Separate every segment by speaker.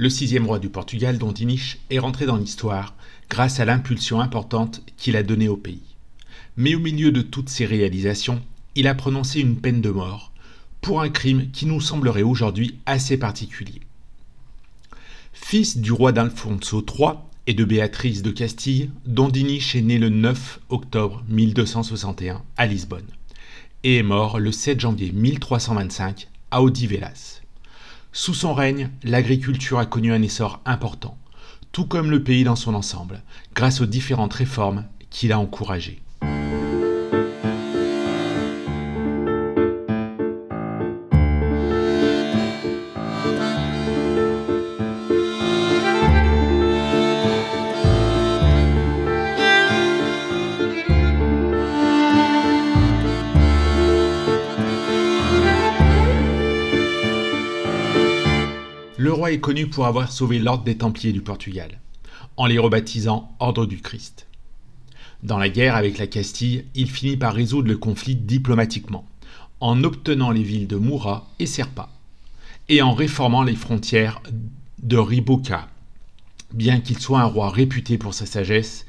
Speaker 1: Le sixième roi du Portugal, Dom Dinis, est rentré dans l'histoire grâce à l'impulsion importante qu'il a donnée au pays. Mais au milieu de toutes ces réalisations, il a prononcé une peine de mort pour un crime qui nous semblerait aujourd'hui assez particulier. Fils du roi d'Alfonso III et de Béatrice de Castille, Don Dinis est né le 9 octobre 1261 à Lisbonne et est mort le 7 janvier 1325 à Odivelas. Sous son règne, l'agriculture a connu un essor important, tout comme le pays dans son ensemble, grâce aux différentes réformes qu'il a encouragées. Le roi est connu pour avoir sauvé l'ordre des Templiers du Portugal, en les rebaptisant Ordre du Christ. Dans la guerre avec la Castille, il finit par résoudre le conflit diplomatiquement, en obtenant les villes de Moura et Serpa, et en réformant les frontières de Riboca. Bien qu'il soit un roi réputé pour sa sagesse,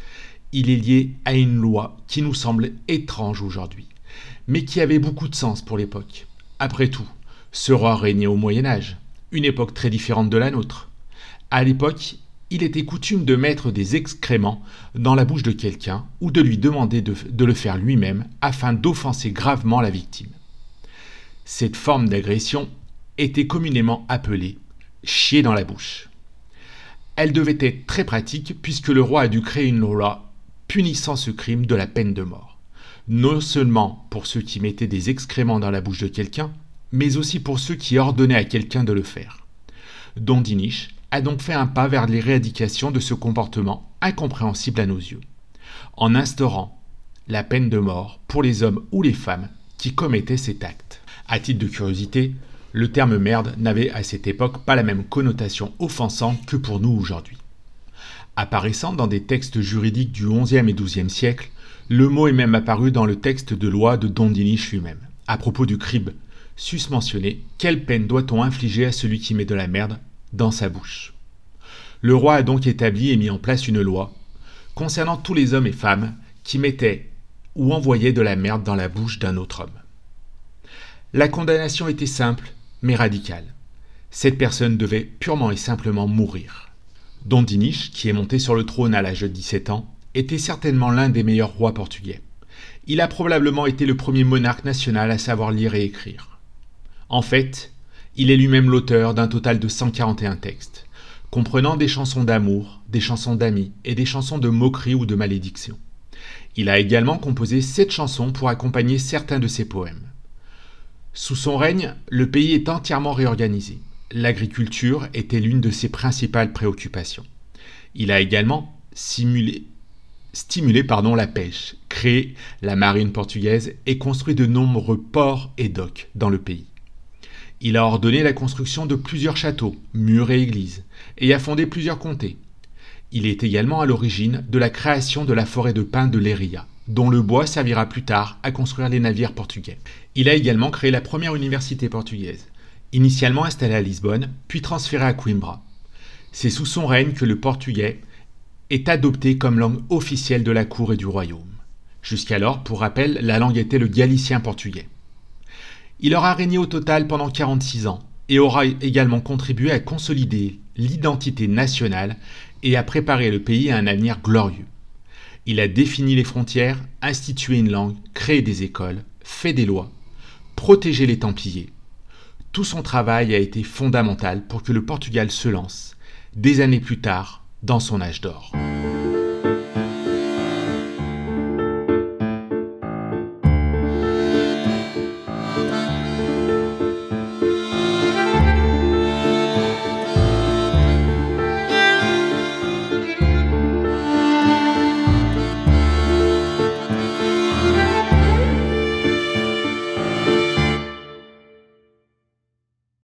Speaker 1: il est lié à une loi qui nous semble étrange aujourd'hui, mais qui avait beaucoup de sens pour l'époque. Après tout, ce roi régnait au Moyen Âge, une époque très différente de la nôtre. À l'époque, il était coutume de mettre des excréments dans la bouche de quelqu'un ou de lui demander de, de le faire lui-même afin d'offenser gravement la victime. Cette forme d'agression était communément appelée chier dans la bouche. Elle devait être très pratique puisque le roi a dû créer une loi punissant ce crime de la peine de mort. Non seulement pour ceux qui mettaient des excréments dans la bouche de quelqu'un, mais aussi pour ceux qui ordonnaient à quelqu'un de le faire. Don Dinis a donc fait un pas vers l'éradication de ce comportement incompréhensible à nos yeux, en instaurant la peine de mort pour les hommes ou les femmes qui commettaient cet acte. À titre de curiosité, le terme merde n'avait à cette époque pas la même connotation offensante que pour nous aujourd'hui. Apparaissant dans des textes juridiques du XIe et XIIe siècle, le mot est même apparu dans le texte de loi de Don Dinis lui-même, à propos du crime, susmentionné, quelle peine doit-on infliger à celui qui met de la merde dans sa bouche? Le roi a donc établi et mis en place une loi concernant tous les hommes et femmes qui mettaient ou envoyaient de la merde dans la bouche d'un autre homme. La condamnation était simple mais radicale. Cette personne devait purement et simplement mourir. Don Dinis, qui est monté sur le trône à l'âge de 17 ans, était certainement l'un des meilleurs rois portugais. Il a probablement été le premier monarque national à savoir lire et écrire. En fait, il est lui-même l'auteur d'un total de 141 textes, comprenant des chansons d'amour, des chansons d'amis et des chansons de moquerie ou de malédiction. Il a également composé sept chansons pour accompagner certains de ses poèmes. Sous son règne, le pays est entièrement réorganisé. L'agriculture était l'une de ses principales préoccupations. Il a également stimulé la pêche, créé la marine portugaise et construit de nombreux ports et docks dans le pays. Il a ordonné la construction de plusieurs châteaux, murs et églises, et a fondé plusieurs comtés. Il est également à l'origine de la création de la forêt de pins de Leiria, dont le bois servira plus tard à construire les navires portugais. Il a également créé la première université portugaise, initialement installée à Lisbonne, puis transférée à Coimbra. C'est sous son règne que le portugais est adopté comme langue officielle de la cour et du royaume. Jusqu'alors, pour rappel, la langue était le galicien portugais. Il aura régné au total pendant 46 ans et aura également contribué à consolider l'identité nationale et à préparer le pays à un avenir glorieux. Il a défini les frontières, institué une langue, créé des écoles, fait des lois, protégé les Templiers. Tout son travail a été fondamental pour que le Portugal se lance, des années plus tard, dans son âge d'or.